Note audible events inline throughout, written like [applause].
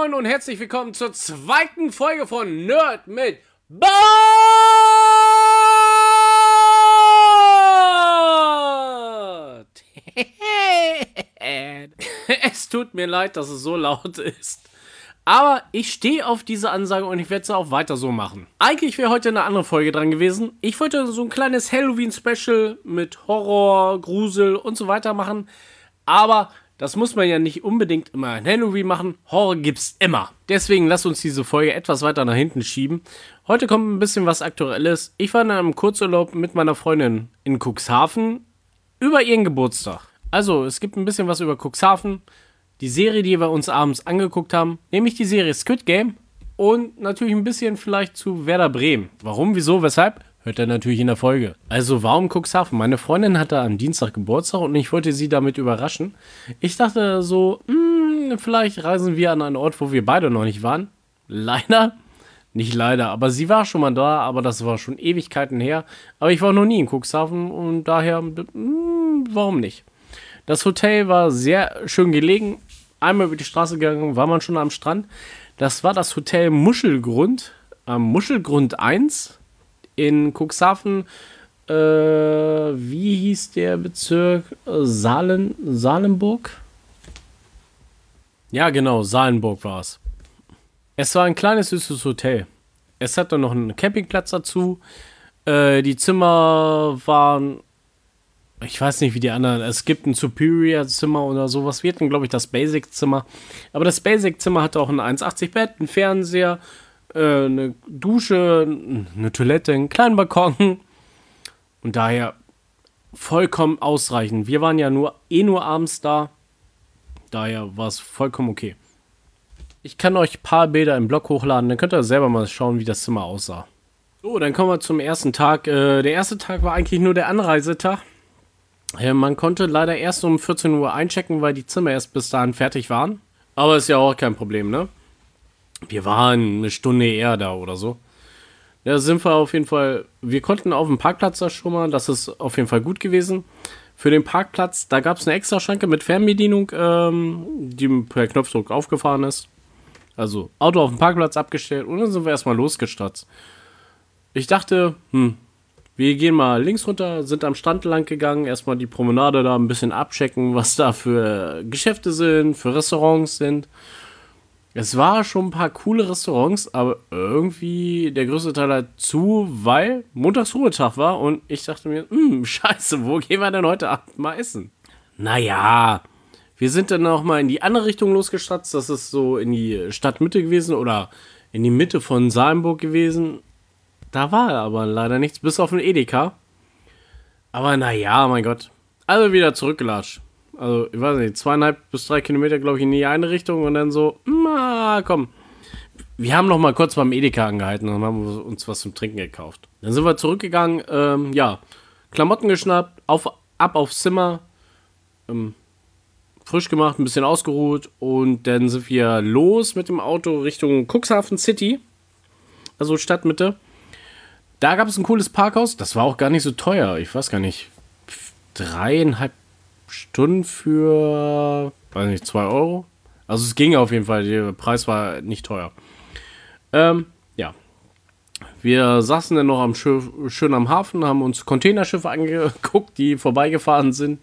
Moin und herzlich willkommen zur zweiten Folge von Nerd mit Bart. [laughs] es tut mir leid, dass es so laut ist. Aber ich stehe auf diese Ansage und ich werde es auch weiter so machen. Eigentlich wäre heute eine andere Folge dran gewesen. Ich wollte so ein kleines Halloween-Special mit Horror, Grusel und so weiter machen. Aber das muss man ja nicht unbedingt immer in Halloween machen. Horror gibt's immer. Deswegen lass uns diese Folge etwas weiter nach hinten schieben. Heute kommt ein bisschen was Aktuelles. Ich war in einem Kurzurlaub mit meiner Freundin in Cuxhaven über ihren Geburtstag. Also, es gibt ein bisschen was über Cuxhaven. Die Serie, die wir uns abends angeguckt haben, nämlich die Serie Squid Game. Und natürlich ein bisschen vielleicht zu Werder Bremen. Warum, wieso, weshalb? Hört er natürlich in der Folge. Also warum Cuxhaven? Meine Freundin hatte am Dienstag Geburtstag und ich wollte sie damit überraschen. Ich dachte so, mh, hm, vielleicht reisen wir an einen Ort, wo wir beide noch nicht waren. Leider. Nicht leider, aber sie war schon mal da, aber das war schon Ewigkeiten her. Aber ich war noch nie in Cuxhaven und daher, mh, hm, warum nicht? Das Hotel war sehr schön gelegen. Einmal über die Straße gegangen, war man schon am Strand. Das war das Hotel Muschelgrund, am Muschelgrund 1 in Cuxhaven, äh, wie hieß der Bezirk? Saalen, Salenburg? Ja, genau, Salenburg war es. Es war ein kleines, süßes Hotel. Es hatte noch einen Campingplatz dazu. Äh, die Zimmer waren, ich weiß nicht wie die anderen, es gibt ein Superior-Zimmer oder sowas. Wir hatten, glaube ich, das Basic-Zimmer. Aber das Basic-Zimmer hatte auch ein 1,80-Bett, einen Fernseher, äh, eine Dusche, eine Toilette, einen kleinen Balkon. Und daher vollkommen ausreichend. Wir waren ja nur eh nur abends da. Daher war es vollkommen okay. Ich kann euch ein paar Bilder im Blog hochladen, dann könnt ihr selber mal schauen, wie das Zimmer aussah. So, dann kommen wir zum ersten Tag. Äh, der erste Tag war eigentlich nur der Anreisetag. Äh, man konnte leider erst um 14 Uhr einchecken, weil die Zimmer erst bis dahin fertig waren. Aber ist ja auch kein Problem, ne? Wir waren eine Stunde eher da oder so. Ja, sind wir auf jeden Fall. Wir konnten auf dem Parkplatz da schon mal. Das ist auf jeden Fall gut gewesen. Für den Parkplatz, da gab es eine extra Schranke mit Fernbedienung, ähm, die per Knopfdruck aufgefahren ist. Also Auto auf dem Parkplatz abgestellt und dann sind wir erstmal losgestatzt. Ich dachte, hm, wir gehen mal links runter, sind am Strand lang gegangen, erstmal die Promenade da ein bisschen abchecken, was da für Geschäfte sind, für Restaurants sind. Es war schon ein paar coole Restaurants, aber irgendwie der größte Teil hat zu, weil montags Ruhetag war und ich dachte mir, hm, [laughs] scheiße, wo gehen wir denn heute Abend mal essen? Naja, wir sind dann auch mal in die andere Richtung losgestatzt, das ist so in die Stadtmitte gewesen oder in die Mitte von Salenburg gewesen. Da war aber leider nichts, bis auf ein Edeka. Aber naja, mein Gott. Also wieder zurückgelatscht. Also, ich weiß nicht, zweieinhalb bis drei Kilometer, glaube ich, in die eine Richtung und dann so, na komm. Wir haben noch mal kurz beim Edeka angehalten und haben uns was zum Trinken gekauft. Dann sind wir zurückgegangen, ähm, ja, Klamotten geschnappt, auf, ab aufs Zimmer, ähm, frisch gemacht, ein bisschen ausgeruht und dann sind wir los mit dem Auto Richtung Cuxhaven City, also Stadtmitte. Da gab es ein cooles Parkhaus, das war auch gar nicht so teuer, ich weiß gar nicht, dreieinhalb Stunden für, weiß nicht, 2 Euro. Also es ging auf jeden Fall, der Preis war nicht teuer. Ähm, ja. Wir saßen dann noch am Schiff, schön am Hafen, haben uns Containerschiffe angeguckt, die vorbeigefahren sind.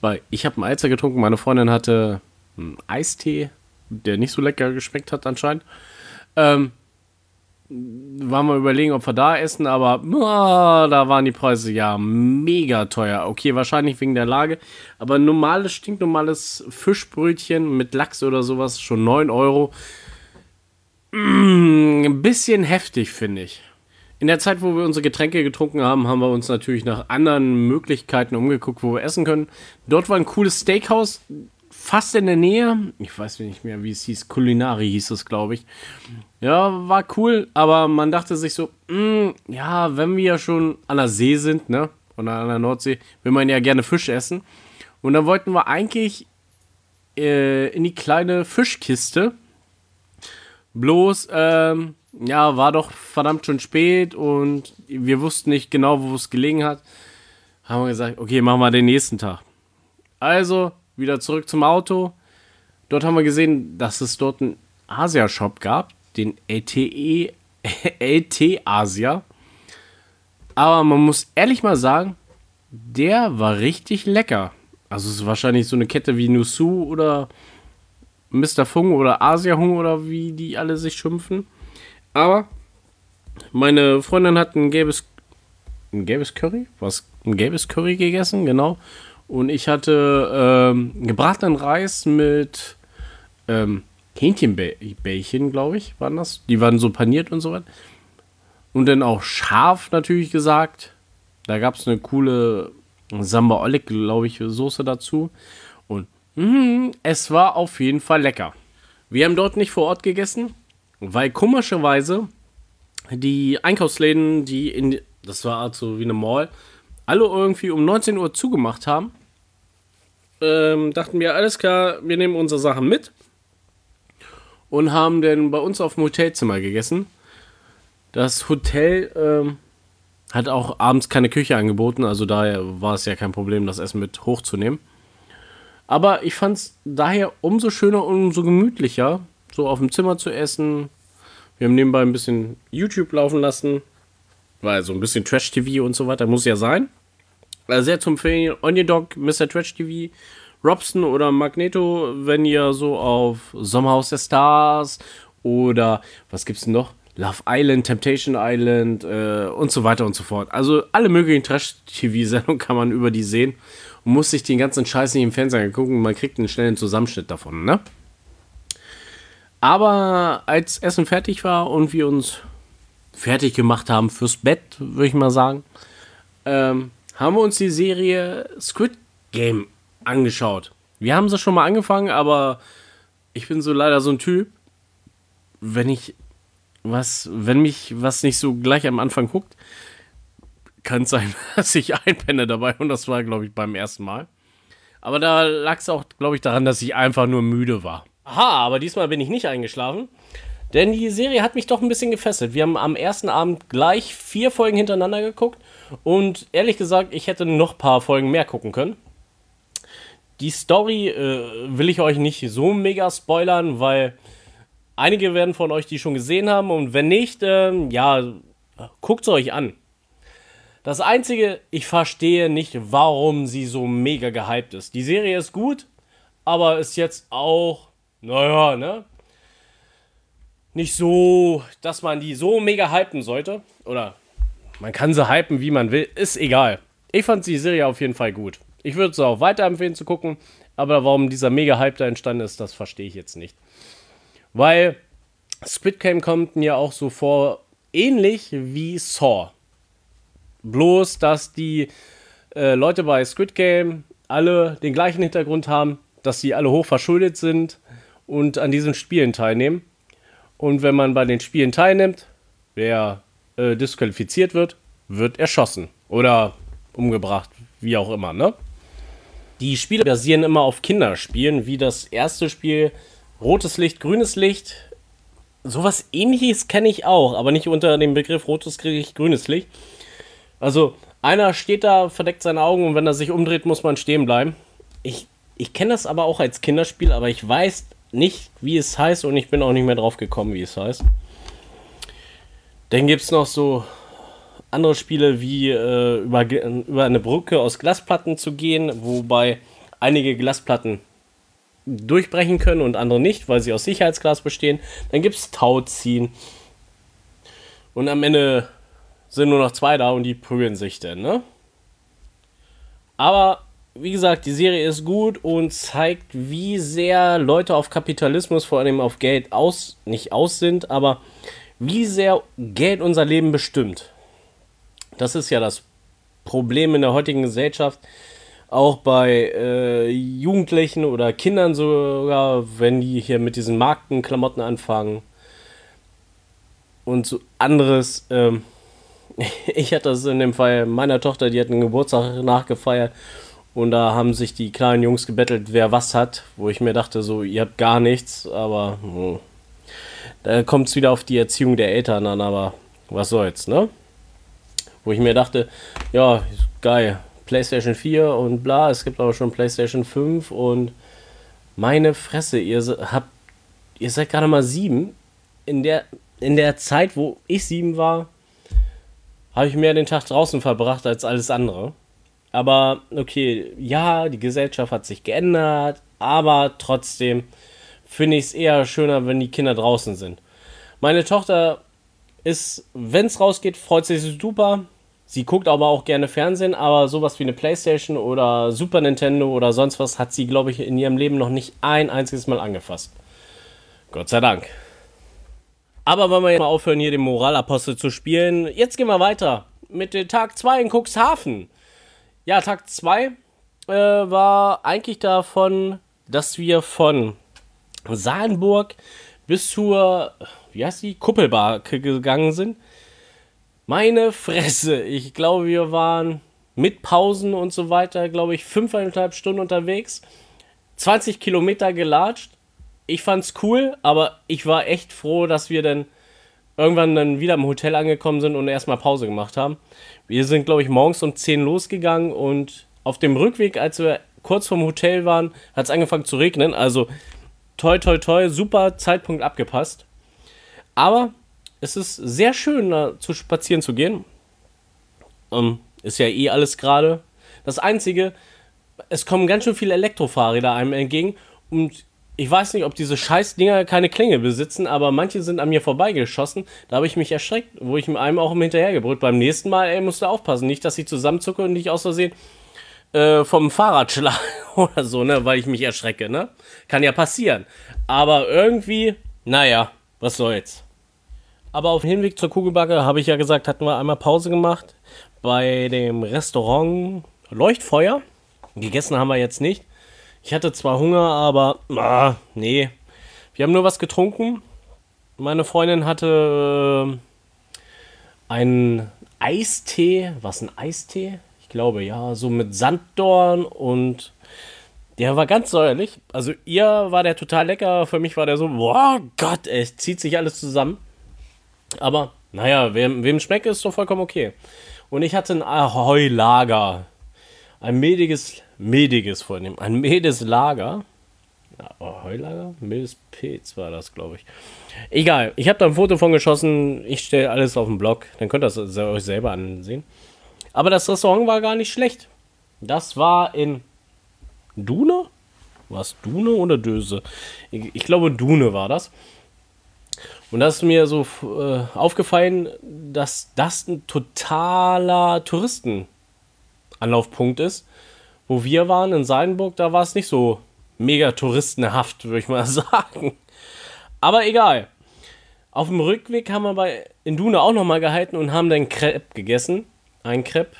Weil ich habe einen Eizer getrunken, meine Freundin hatte einen Eistee, der nicht so lecker geschmeckt hat anscheinend. Ähm, waren wir überlegen, ob wir da essen, aber oh, da waren die Preise ja mega teuer. Okay, wahrscheinlich wegen der Lage, aber normales, stinknormales Fischbrötchen mit Lachs oder sowas schon 9 Euro. Mm, ein bisschen heftig, finde ich. In der Zeit, wo wir unsere Getränke getrunken haben, haben wir uns natürlich nach anderen Möglichkeiten umgeguckt, wo wir essen können. Dort war ein cooles Steakhouse, fast in der Nähe. Ich weiß nicht mehr, wie es hieß. Kulinari hieß es, glaube ich. Ja, war cool, aber man dachte sich so, mh, hm, ja, wenn wir ja schon an der See sind, ne, oder an der Nordsee, will man ja gerne Fisch essen. Und dann wollten wir eigentlich äh, in die kleine Fischkiste. Bloß, ähm, ja, war doch verdammt schon spät und wir wussten nicht genau, wo es gelegen hat. Haben wir gesagt, okay, machen wir den nächsten Tag. Also wieder zurück zum Auto. Dort haben wir gesehen, dass es dort ein Asia-Shop gab, den LTE, LT [laughs] Asia. Aber man muss ehrlich mal sagen, der war richtig lecker. Also es ist wahrscheinlich so eine Kette wie Nusu oder Mr. Fung oder Asia Hung oder wie die alle sich schimpfen. Aber meine Freundin hat ein gelbes, ein gelbes Curry, was ein gelbes Curry gegessen, genau. Und ich hatte ähm, gebratenen Reis mit ähm, Hähnchenbällchen, glaube ich, waren das. Die waren so paniert und so weiter. Und dann auch scharf natürlich gesagt. Da gab es eine coole Samba Oleg, glaube ich, Soße dazu. Und mh, es war auf jeden Fall lecker. Wir haben dort nicht vor Ort gegessen, weil komischerweise die Einkaufsläden, die in, das war also wie eine Mall, alle irgendwie um 19 Uhr zugemacht haben. Ähm, dachten wir, alles klar, wir nehmen unsere Sachen mit und haben dann bei uns auf dem Hotelzimmer gegessen. Das Hotel ähm, hat auch abends keine Küche angeboten, also daher war es ja kein Problem, das Essen mit hochzunehmen. Aber ich fand es daher umso schöner und umso gemütlicher, so auf dem Zimmer zu essen. Wir haben nebenbei ein bisschen YouTube laufen lassen, weil so ein bisschen Trash-TV und so weiter muss ja sein. Also sehr zum empfehlen, Onion Dog, Mr. Trash TV, Robson oder Magneto, wenn ihr so auf Sommerhaus der Stars oder was gibt's denn noch? Love Island, Temptation Island äh, und so weiter und so fort. Also alle möglichen Trash-TV-Sendungen [laughs] kann man über die sehen und muss sich den ganzen Scheiß nicht im Fernsehen gucken. Man kriegt einen schnellen Zusammenschnitt davon, ne? Aber als Essen fertig war und wir uns fertig gemacht haben fürs Bett, würde ich mal sagen, ähm, haben wir uns die Serie Squid Game angeschaut. Wir haben sie schon mal angefangen, aber ich bin so leider so ein Typ, wenn ich was, wenn mich was nicht so gleich am Anfang guckt, kann es sein, [laughs] dass ich einpenne dabei und das war, glaube ich, beim ersten Mal. Aber da lag es auch, glaube ich, daran, dass ich einfach nur müde war. Aha, aber diesmal bin ich nicht eingeschlafen. Denn die Serie hat mich doch ein bisschen gefesselt. Wir haben am ersten Abend gleich vier Folgen hintereinander geguckt. Und ehrlich gesagt, ich hätte noch ein paar Folgen mehr gucken können. Die Story äh, will ich euch nicht so mega spoilern, weil Einige werden von euch die schon gesehen haben und wenn nicht, äh, ja, guckt es euch an. Das Einzige, ich verstehe nicht, warum sie so mega gehypt ist. Die Serie ist gut, aber ist jetzt auch, naja, ne? Nicht so, dass man die so mega hypen sollte. Oder man kann sie hypen, wie man will. Ist egal. Ich fand die Serie auf jeden Fall gut. Ich würde sie auch weiterempfehlen zu gucken. Aber warum dieser mega Hype da entstanden ist, das verstehe ich jetzt nicht. Weil Squid Game kommt mir auch so vor, ähnlich wie Saw. Bloß, dass die äh, Leute bei Squid Game alle den gleichen Hintergrund haben, dass sie alle hoch verschuldet sind und an diesen Spielen teilnehmen. Und wenn man bei den Spielen teilnimmt, wer äh, disqualifiziert wird, wird erschossen oder umgebracht, wie auch immer, ne? Die Spiele basieren immer auf Kinderspielen, wie das erste Spiel rotes Licht, grünes Licht. Sowas ähnliches kenne ich auch, aber nicht unter dem Begriff rotes Licht, grünes Licht. Also, einer steht da, verdeckt seine Augen und wenn er sich umdreht, muss man stehen bleiben. Ich, ich kenne das aber auch als Kinderspiel, aber ich weiß nicht, wie es heißt und ich bin auch nicht mehr drauf gekommen, wie es heißt. Dann gibt es noch so andere Spiele wie äh, über, über eine Brücke aus Glasplatten zu gehen, wobei einige Glasplatten durchbrechen können und andere nicht, weil sie aus Sicherheitsglas bestehen. Dann gibt es Tauziehen. Und am Ende sind nur noch zwei da und die prügeln sich dann, ne? Aber wie gesagt, die Serie ist gut und zeigt, wie sehr Leute auf Kapitalismus, vor allem auf Geld aus, nicht aus sind, aber wie sehr Geld unser Leben bestimmt. Das ist ja das Problem in der heutigen Gesellschaft auch bei äh, Jugendlichen oder Kindern sogar, wenn die hier mit diesen Markenklamotten anfangen und so anderes. Ähm, [laughs] ich hatte das in dem Fall meiner Tochter, die hat einen Geburtstag nachgefeiert und da haben sich die kleinen Jungs gebettelt, wer was hat, wo ich mir dachte, so, ihr habt gar nichts, aber hm, da kommt es wieder auf die Erziehung der Eltern an, aber was soll's, ne? Wo ich mir dachte, ja, geil, PlayStation 4 und bla, es gibt aber schon PlayStation 5 und meine Fresse, ihr habt ihr seid gerade mal sieben. In der, in der Zeit, wo ich sieben war, habe ich mehr den Tag draußen verbracht als alles andere. Aber okay, ja, die Gesellschaft hat sich geändert, aber trotzdem finde ich es eher schöner, wenn die Kinder draußen sind. Meine Tochter ist, wenn es rausgeht, freut sich super. Sie guckt aber auch gerne Fernsehen, aber sowas wie eine Playstation oder Super Nintendo oder sonst was hat sie, glaube ich, in ihrem Leben noch nicht ein einziges Mal angefasst. Gott sei Dank. Aber wollen wir jetzt mal aufhören, hier den Moralapostel zu spielen. Jetzt gehen wir weiter mit dem Tag 2 in Cuxhaven. Ja, Tag 2 äh, war eigentlich davon, dass wir von Salenburg bis zur, wie heißt die, Kuppelbar gegangen sind. Meine Fresse, ich glaube, wir waren mit Pausen und so weiter, glaube ich, fünfeinhalb Stunden unterwegs. 20 Kilometer gelatscht ich fand's cool, aber ich war echt froh, dass wir dann irgendwann dann wieder im Hotel angekommen sind und erstmal Pause gemacht haben. Wir sind, glaube ich, morgens um 10 losgegangen und auf dem Rückweg, als wir kurz vorm Hotel waren, hat es angefangen zu regnen. Also toi, toi, toi, super Zeitpunkt abgepasst. Aber es ist sehr schön, da zu spazieren zu gehen. Um, ist ja eh alles gerade. Das Einzige, es kommen ganz schön viele Elektrofahrräder einem entgegen und ich weiß nicht, ob diese Scheißdinger keine Klinge besitzen, aber manche sind an mir vorbeigeschossen. Da habe ich mich erschreckt, wo ich mit einem auch hinterhergebrüllt. Beim nächsten Mal, ey, musst du aufpassen. Nicht, dass ich zusammenzucke und nicht aus Versehen äh, vom Fahrrad schlage [laughs] oder so, ne, weil ich mich erschrecke, ne? Kann ja passieren. Aber irgendwie, naja, was soll's. Aber auf dem Hinweg zur Kugelbacke, habe ich ja gesagt, hatten wir einmal Pause gemacht bei dem Restaurant Leuchtfeuer. Gegessen haben wir jetzt nicht. Ich hatte zwar Hunger, aber ah, nee. Wir haben nur was getrunken. Meine Freundin hatte äh, einen Eistee. Was ein Eistee? Ich glaube ja, so mit Sanddorn und der war ganz säuerlich. Also ihr war der total lecker. Für mich war der so, boah Gott, es zieht sich alles zusammen. Aber naja, wem, wem schmeckt, ist doch vollkommen okay. Und ich hatte ein Ahoi-Lager. Ein mehliges Mediges vornehmen. Ein Medes Lager. Oh, Heulager? Medes Pilz war das, glaube ich. Egal, ich habe da ein Foto von geschossen. Ich stelle alles auf den Blog. Dann könnt ihr es euch selber ansehen. Aber das Restaurant war gar nicht schlecht. Das war in Dune? War es Dune oder Döse? Ich, ich, glaube, Dune war das. Und das ist mir so äh, aufgefallen, dass das ein totaler Touristenanlaufpunkt ist wo wir waren in Seidenburg, da war es nicht so mega touristenhaft, würde ich mal [laughs] sagen. Aber egal. Auf dem Rückweg haben wir bei in Dune auch nochmal gehalten und haben dann Crepe gegessen. Ein Crepe,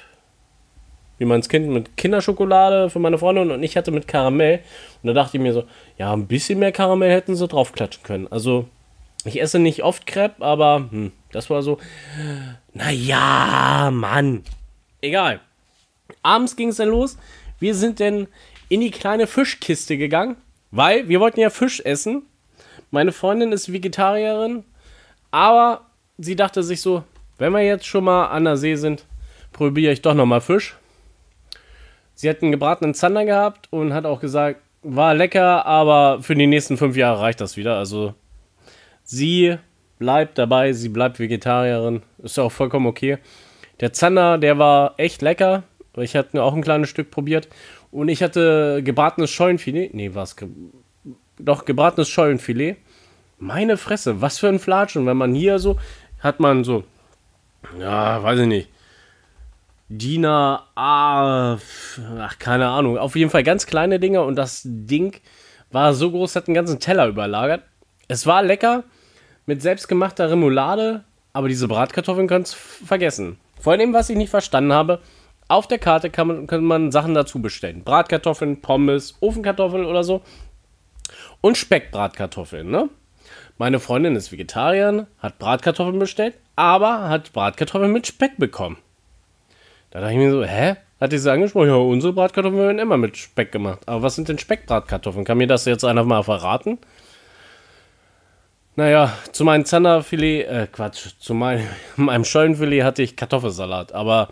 wie man es kennt, mit Kinderschokolade für meine Freundin und ich hatte mit Karamell. Und da dachte ich mir so, ja, ein bisschen mehr Karamell hätten sie draufklatschen können. Also, ich esse nicht oft Crepe, aber hm, das war so, naja, Mann. Egal. Abends ging es dann los. Wir sind denn in die kleine Fischkiste gegangen, weil wir wollten ja Fisch essen. Meine Freundin ist Vegetarierin, aber sie dachte sich so, wenn wir jetzt schon mal an der See sind, probiere ich doch nochmal Fisch. Sie hat einen gebratenen Zander gehabt und hat auch gesagt, war lecker, aber für die nächsten fünf Jahre reicht das wieder. Also sie bleibt dabei, sie bleibt Vegetarierin. Ist auch vollkommen okay. Der Zander, der war echt lecker. Ich hatte auch ein kleines Stück probiert. Und ich hatte gebratenes Scheunenfilet. Nee, was? Ge doch, gebratenes Scheunenfilet. Meine Fresse, was für ein Flatschen. Wenn man hier so, hat man so, ja, weiß ich nicht. Dina A, ach, keine Ahnung. Auf jeden Fall ganz kleine Dinger und das Ding war so groß, hat einen ganzen Teller überlagert. Es war lecker mit selbstgemachter Remoulade, aber diese Bratkartoffeln kannst vergessen. Vor allem, was ich nicht verstanden habe, auf der Karte kann man, kann man Sachen dazu bestellen. Bratkartoffeln, Pommes, Ofenkartoffeln oder so. Und Speckbratkartoffeln, ne? Meine Freundin ist Vegetarierin, hat Bratkartoffeln bestellt, aber hat Bratkartoffeln mit Speck bekommen. Da dachte ich mir so, hä? Hat die so angesprochen, ja, unsere Bratkartoffeln werden immer mit Speck gemacht. Aber was sind denn Speckbratkartoffeln? Kann mir das jetzt einer mal verraten? Naja, zu meinem Zanderfilet, äh, Quatsch, zu mein, [laughs] meinem Schollenfilet hatte ich Kartoffelsalat, aber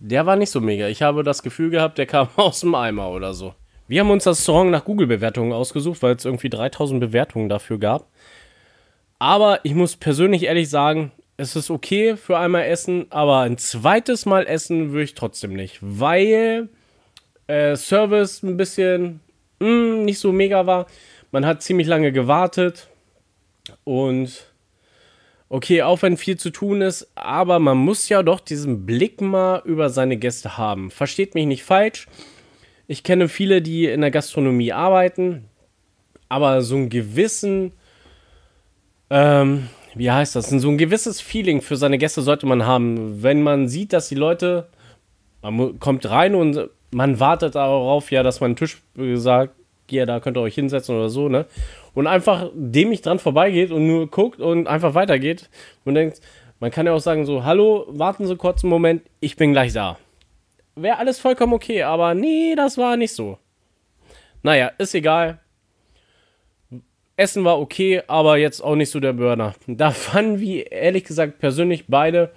der war nicht so mega. Ich habe das Gefühl gehabt, der kam [laughs] aus dem Eimer oder so. Wir haben uns das Restaurant nach Google-Bewertungen ausgesucht, weil es irgendwie 3000 Bewertungen dafür gab. Aber ich muss persönlich ehrlich sagen, es ist okay für einmal essen, aber ein zweites Mal essen würde ich trotzdem nicht, weil äh, Service ein bisschen mh, hm, nicht so mega war. Man hat ziemlich lange gewartet und okay, auch wenn viel zu tun ist, aber man muss ja doch diesen Blick mal über seine Gäste haben. Versteht mich nicht falsch. Ich kenne viele, die in der Gastronomie arbeiten, aber so einen gewissen ähm, wie heißt das? So ein gewisses Feeling für seine Gäste sollte man haben. Wenn man sieht, dass die Leute, man kommt rein und man wartet darauf, ja, dass man einen Tisch sagt, ja, da könnt ihr euch hinsetzen oder so, ne? Und einfach dem nicht dran vorbeigeht und nur guckt und einfach weitergeht und denkt, man kann ja auch sagen so, hallo, warten Sie kurz einen Moment, ich bin gleich da. Wäre alles vollkommen okay, aber nee, das war nicht so. Naja, ist egal. Essen war okay, aber jetzt auch nicht so der Burner. Da fanden wir ehrlich gesagt persönlich beide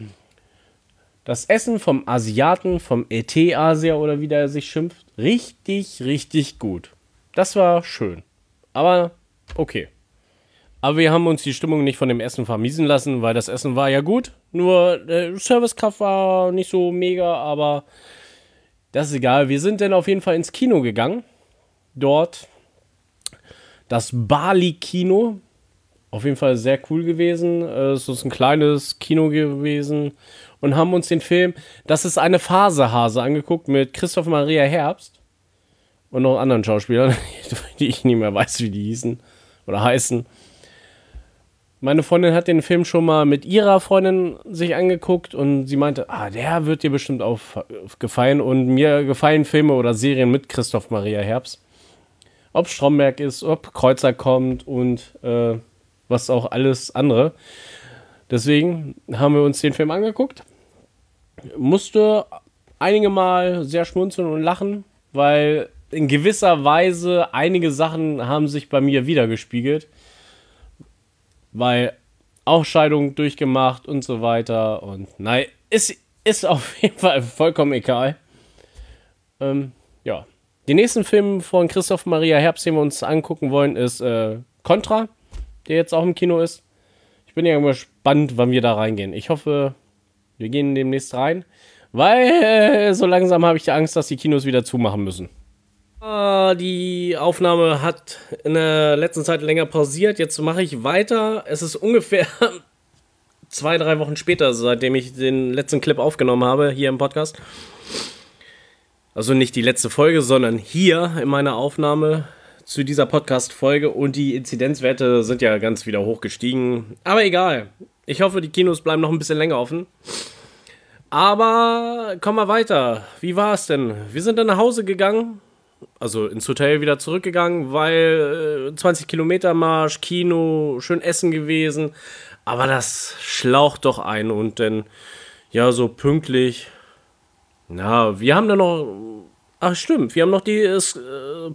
das Essen vom Asiaten, vom ET-Asia oder wie der sich schimpft, richtig, richtig gut. Das war schön. Aber okay. Aber wir haben uns die Stimmung nicht von dem Essen vermiesen lassen, weil das Essen war ja gut. Nur der Servicekraft war nicht so mega, aber das ist egal. Wir sind dann auf jeden Fall ins Kino gegangen. Dort das Bali-Kino. Auf jeden Fall sehr cool gewesen. Äh, es ist ein kleines Kino gewesen. Und haben uns den Film Das ist eine Phasehase angeguckt mit Christoph Maria Herbst. Und noch anderen Schauspielern, [laughs] die ich nicht mehr weiß, wie die hießen oder heißen. Meine Freundin hat den Film schon mal mit ihrer Freundin sich angeguckt und sie meinte, ah, der wird dir bestimmt auch gefallen. Und mir gefallen Filme oder Serien mit Christoph Maria Herbst ob Stromberg ist, ob Kreuzer kommt und äh, was auch alles andere. Deswegen haben wir uns den Film angeguckt. Musste einige Mal sehr schmunzeln und lachen, weil in gewisser Weise einige Sachen haben sich bei mir wiedergespiegelt. Weil auch Scheidung durchgemacht und so weiter. Und nein, ist, ist auf jeden Fall vollkommen egal. Ähm, ja, den nächsten Film von Christoph Maria Herbst, den wir uns angucken wollen, ist äh, Contra, der jetzt auch im Kino ist. Ich bin ja gespannt, wann wir da reingehen. Ich hoffe, wir gehen demnächst rein, weil äh, so langsam habe ich die Angst, dass die Kinos wieder zumachen müssen. Ah, die Aufnahme hat in der letzten Zeit länger pausiert. Jetzt mache ich weiter. Es ist ungefähr [laughs] zwei, drei Wochen später, seitdem ich den letzten Clip aufgenommen habe hier im Podcast. Also nicht die letzte Folge, sondern hier in meiner Aufnahme zu dieser Podcast-Folge und die Inzidenzwerte sind ja ganz wieder hochgestiegen. Aber egal. Ich hoffe, die Kinos bleiben noch ein bisschen länger offen. Aber kommen wir weiter. Wie war es denn? Wir sind dann nach Hause gegangen, also ins Hotel wieder zurückgegangen, weil äh, 20 Kilometer Marsch, Kino, schön essen gewesen. Aber das schlaucht doch ein und dann, ja, so pünktlich na, wir haben da noch. Ach, stimmt. Wir haben noch die äh,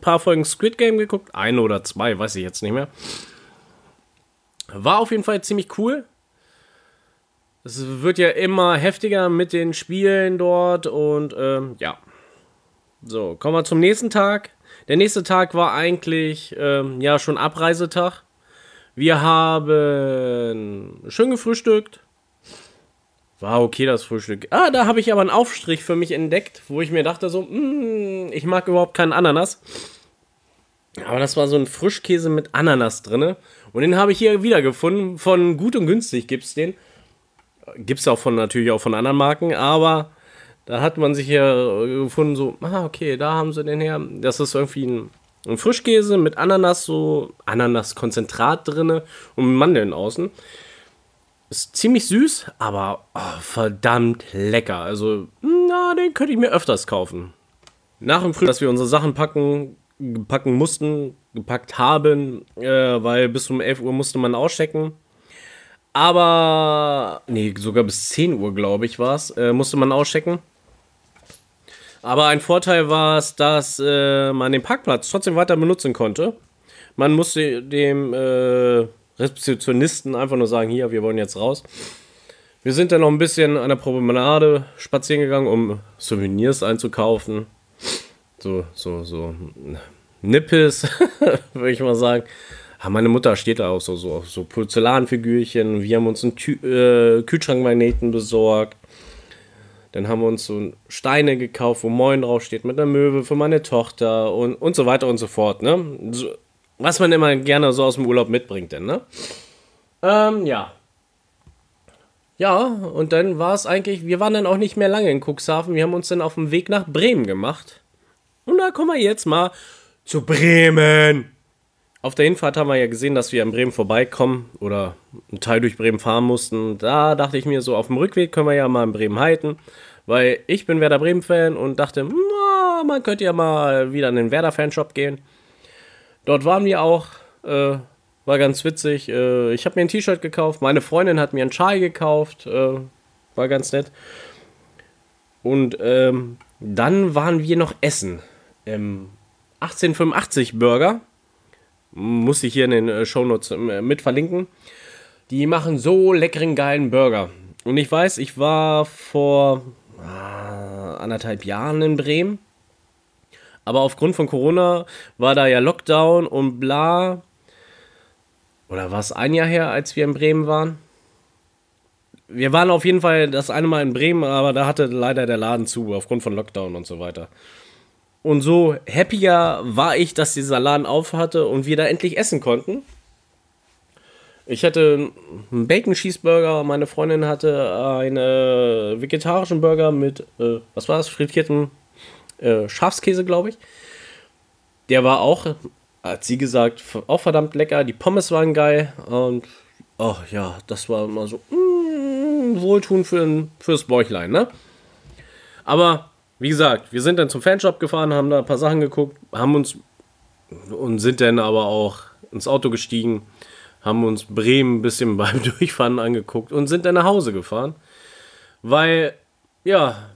paar Folgen Squid Game geguckt. Eine oder zwei, weiß ich jetzt nicht mehr. War auf jeden Fall ziemlich cool. Es wird ja immer heftiger mit den Spielen dort und ähm, ja. So, kommen wir zum nächsten Tag. Der nächste Tag war eigentlich ähm, ja schon Abreisetag. Wir haben schön gefrühstückt, war okay, das Frühstück. Ah, da habe ich aber einen Aufstrich für mich entdeckt, wo ich mir dachte so, mm, ich mag überhaupt keinen Ananas. Aber das war so ein Frischkäse mit Ananas drin. Und den habe ich hier wiedergefunden. Von Gut und Günstig gibt es den. Gibt es auch von, natürlich auch von anderen Marken. Aber da hat man sich hier gefunden, so, ah, okay, da haben sie den her. Das ist irgendwie ein, ein Frischkäse mit Ananas, so Ananas-Konzentrat drin und Mandeln außen. Ist ziemlich süß, aber oh, verdammt lecker. Also, na, den könnte ich mir öfters kaufen. Nach dem Frühstück, dass wir unsere Sachen packen, packen mussten, gepackt haben, äh, weil bis um 11 Uhr musste man auschecken. Aber, nee, sogar bis 10 Uhr, glaube ich, war es, äh, musste man auschecken. Aber ein Vorteil war es, dass äh, man den Parkplatz trotzdem weiter benutzen konnte. Man musste dem äh, Rezeptionisten einfach nur sagen, hier, wir wollen jetzt raus. Wir sind dann noch ein bisschen an der Promenade spazieren gegangen, um Souvenirs einzukaufen. so, so, so Nippes, [laughs] würde ich mal sagen. Ja, meine Mutter steht da auch so, so so Porzellanfigürchen. Wir haben uns einen Tü äh, Kühlschrankmagneten besorgt. Dann haben wir uns so Steine gekauft, wo Moin draufsteht mit einer Möwe für meine Tochter und, und so weiter und so fort. Ne? So, was man immer gerne so aus dem Urlaub mitbringt, denn, ne? Ähm, ja. Ja, und dann war es eigentlich, wir waren dann auch nicht mehr lange in Cuxhaven. Wir haben uns dann auf dem Weg nach Bremen gemacht. Und da kommen wir jetzt mal zu Bremen. Auf der Hinfahrt haben wir ja gesehen, dass wir in Bremen vorbeikommen oder einen Teil durch Bremen fahren mussten. Da dachte ich mir so, auf dem Rückweg können wir ja mal in Bremen halten, weil ich bin Werder Bremen-Fan und dachte, na, man könnte ja mal wieder in den Werder-Fanshop gehen. Dort waren wir auch, äh, war ganz witzig. Äh, ich habe mir ein T-Shirt gekauft, meine Freundin hat mir einen Schal gekauft, äh, war ganz nett. Und ähm, dann waren wir noch essen. Im 1885 Burger muss ich hier in den äh, Shownotes äh, mit verlinken. Die machen so leckeren, geilen Burger. Und ich weiß, ich war vor ah, anderthalb Jahren in Bremen. Aber aufgrund von Corona war da ja Lockdown und bla. Oder war es ein Jahr her, als wir in Bremen waren? Wir waren auf jeden Fall das eine Mal in Bremen, aber da hatte leider der Laden zu, aufgrund von Lockdown und so weiter. Und so happier war ich, dass dieser Laden auf hatte und wir da endlich essen konnten. Ich hatte einen Bacon Cheeseburger, meine Freundin hatte einen vegetarischen Burger mit, äh, was war es, frittierten äh, Schafskäse, glaube ich. Der war auch, hat sie gesagt, auch verdammt lecker. Die Pommes waren geil und, oh ja, das war immer so mm, Wohltun für, fürs Bäuchlein, ne? Aber wie gesagt, wir sind dann zum Fanshop gefahren, haben da ein paar Sachen geguckt, haben uns und sind dann aber auch ins Auto gestiegen, haben uns Bremen ein bisschen [laughs] beim Durchfahren angeguckt und sind dann nach Hause gefahren. Weil, ja,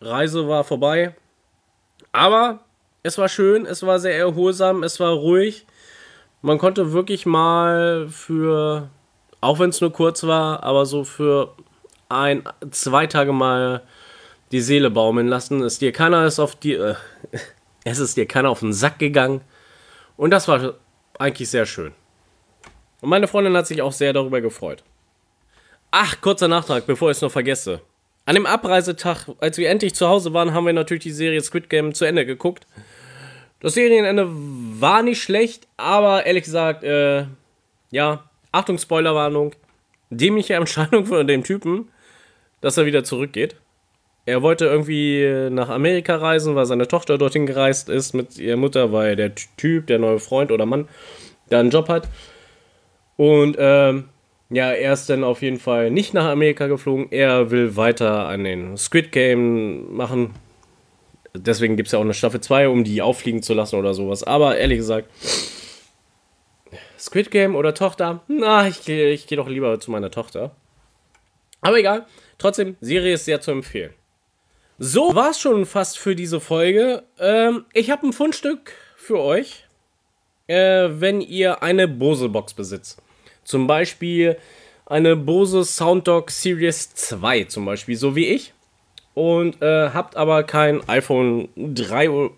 Reise war vorbei. Aber es war schön, es war sehr erholsam, es war ruhig. Man konnte wirklich mal für, auch wenn es nur kurz war, aber so für ein, zwei Tage mal die Seele baumeln lassen. Es dir keiner ist auf die, äh, [laughs] es ist dir keiner auf den Sack gegangen. Und das war eigentlich sehr schön. Und meine Freundin hat sich auch sehr darüber gefreut. Ach, kurzer Nachtrag, bevor ich es noch vergesse. An dem Abreisetag, als wir endlich zu Hause waren, haben wir natürlich die Serie Squid Game zu Ende geguckt. Das Serienende war nicht schlecht, aber ehrlich gesagt, äh, ja, Achtung, Spoilerwarnung. Dämliche [laughs] Entscheidung von dem Typen, dass er wieder zurückgeht. Er wollte irgendwie nach Amerika reisen, weil seine Tochter dorthin gereist ist mit ihrer Mutter, weil der Typ, der neue Freund oder Mann, da einen Job hat. Und ähm, ja, er ist dann auf jeden Fall nicht nach Amerika geflogen. Er will weiter an den Squid Game machen. Deswegen gibt es ja auch eine Staffel 2, um die auffliegen zu lassen oder sowas. Aber ehrlich gesagt, Squid Game oder Tochter? Na, ich, ich gehe doch lieber zu meiner Tochter. Aber egal. Trotzdem, Serie ist sehr zu empfehlen. So war es schon fast für diese Folge. Ähm, ich habe ein Fundstück für euch, äh, wenn ihr eine Bose-Box besitzt. Zum Beispiel eine Bose Sounddog Series 2 zum Beispiel, so wie ich. Und äh, habt aber kein iPhone 3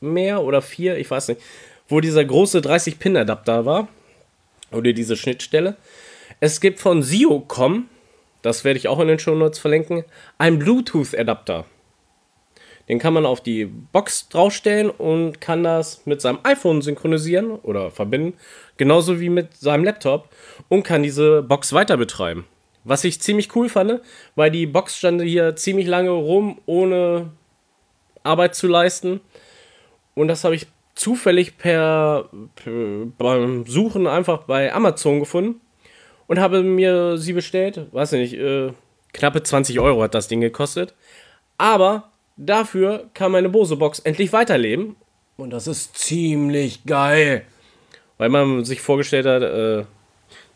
mehr oder 4, ich weiß nicht, wo dieser große 30-Pin-Adapter war. Oder diese Schnittstelle. Es gibt von Siocom das werde ich auch in den Show Notes verlinken, ein Bluetooth-Adapter. Den kann man auf die Box draufstellen und kann das mit seinem iPhone synchronisieren oder verbinden, genauso wie mit seinem Laptop und kann diese Box weiter betreiben. Was ich ziemlich cool fand, weil die Box stand hier ziemlich lange rum, ohne Arbeit zu leisten. Und das habe ich zufällig per, per, beim Suchen einfach bei Amazon gefunden und habe mir sie bestellt. Weiß nicht, äh, knappe 20 Euro hat das Ding gekostet. Aber dafür kann meine Bose-Box endlich weiterleben. Und das ist ziemlich geil. Weil man sich vorgestellt hat, äh,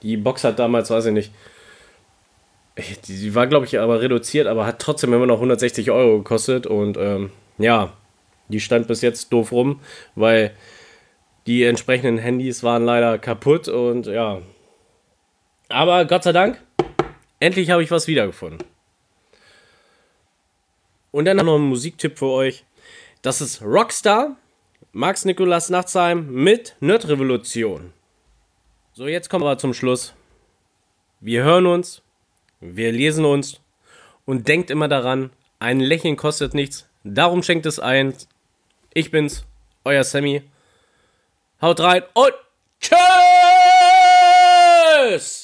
die Box hat damals, weiß ich nicht, die war, glaube ich, aber reduziert, aber hat trotzdem immer noch 160 Euro gekostet. Und ähm, ja, die stand bis jetzt doof rum, weil die entsprechenden Handys waren leider kaputt und ja, aber Gott sei Dank, endlich habe ich was wiedergefunden. Und dann noch ein Musiktipp für euch. Das ist Rockstar, Max Nikolas Nachtsheim mit Nerdrevolution. So, jetzt kommen wir zum Schluss. Wir hören uns, wir lesen uns und denkt immer daran, ein Lächeln kostet nichts, darum schenkt es eins. Ich bin's, euer Sammy. Haut rein und tschüss!